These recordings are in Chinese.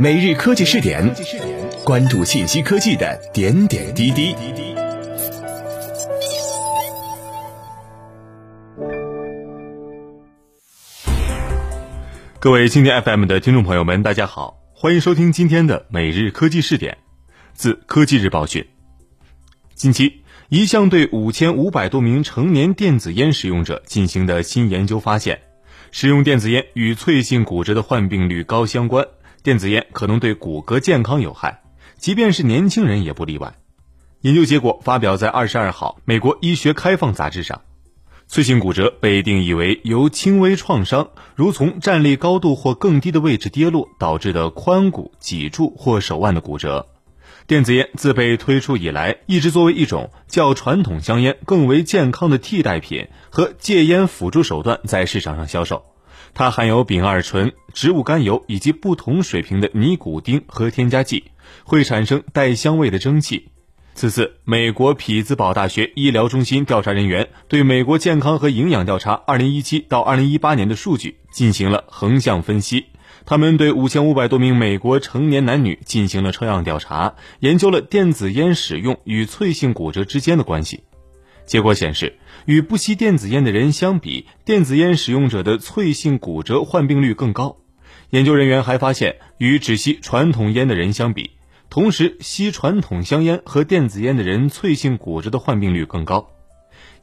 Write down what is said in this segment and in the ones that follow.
每日科技试点，关注信息科技的点点滴滴。各位蜻蜓 FM 的听众朋友们，大家好，欢迎收听今天的每日科技试点。自科技日报讯，近期一项对五千五百多名成年电子烟使用者进行的新研究发现，使用电子烟与脆性骨折的患病率高相关。电子烟可能对骨骼健康有害，即便是年轻人也不例外。研究结果发表在二十二号《美国医学开放》杂志上。脆性骨折被定义为由轻微创伤，如从站立高度或更低的位置跌落导致的髋骨、脊柱或手腕的骨折。电子烟自被推出以来，一直作为一种较传统香烟更为健康的替代品和戒烟辅助手段在市场上销售。它含有丙二醇、植物甘油以及不同水平的尼古丁和添加剂，会产生带香味的蒸汽。此次，美国匹兹堡大学医疗中心调查人员对美国健康和营养调查2017到2018年的数据进行了横向分析。他们对5500多名美国成年男女进行了抽样调查，研究了电子烟使用与脆性骨折之间的关系。结果显示，与不吸电子烟的人相比，电子烟使用者的脆性骨折患病率更高。研究人员还发现，与只吸传统烟的人相比，同时吸传统香烟和电子烟的人脆性骨折的患病率更高。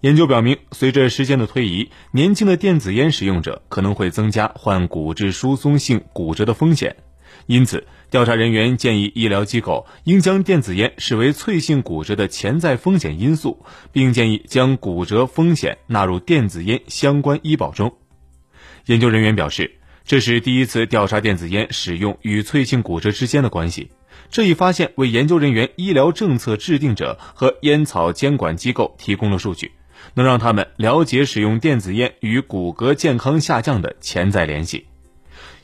研究表明，随着时间的推移，年轻的电子烟使用者可能会增加患骨质疏松性骨折的风险。因此，调查人员建议医疗机构应将电子烟视为脆性骨折的潜在风险因素，并建议将骨折风险纳入电子烟相关医保中。研究人员表示，这是第一次调查电子烟使用与脆性骨折之间的关系。这一发现为研究人员、医疗政策制定者和烟草监管机构提供了数据，能让他们了解使用电子烟与骨骼健康下降的潜在联系。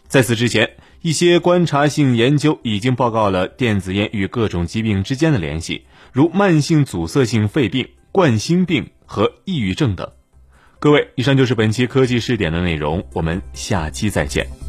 在此之前，一些观察性研究已经报告了电子烟与各种疾病之间的联系，如慢性阻塞性肺病、冠心病和抑郁症等。各位，以上就是本期科技试点的内容，我们下期再见。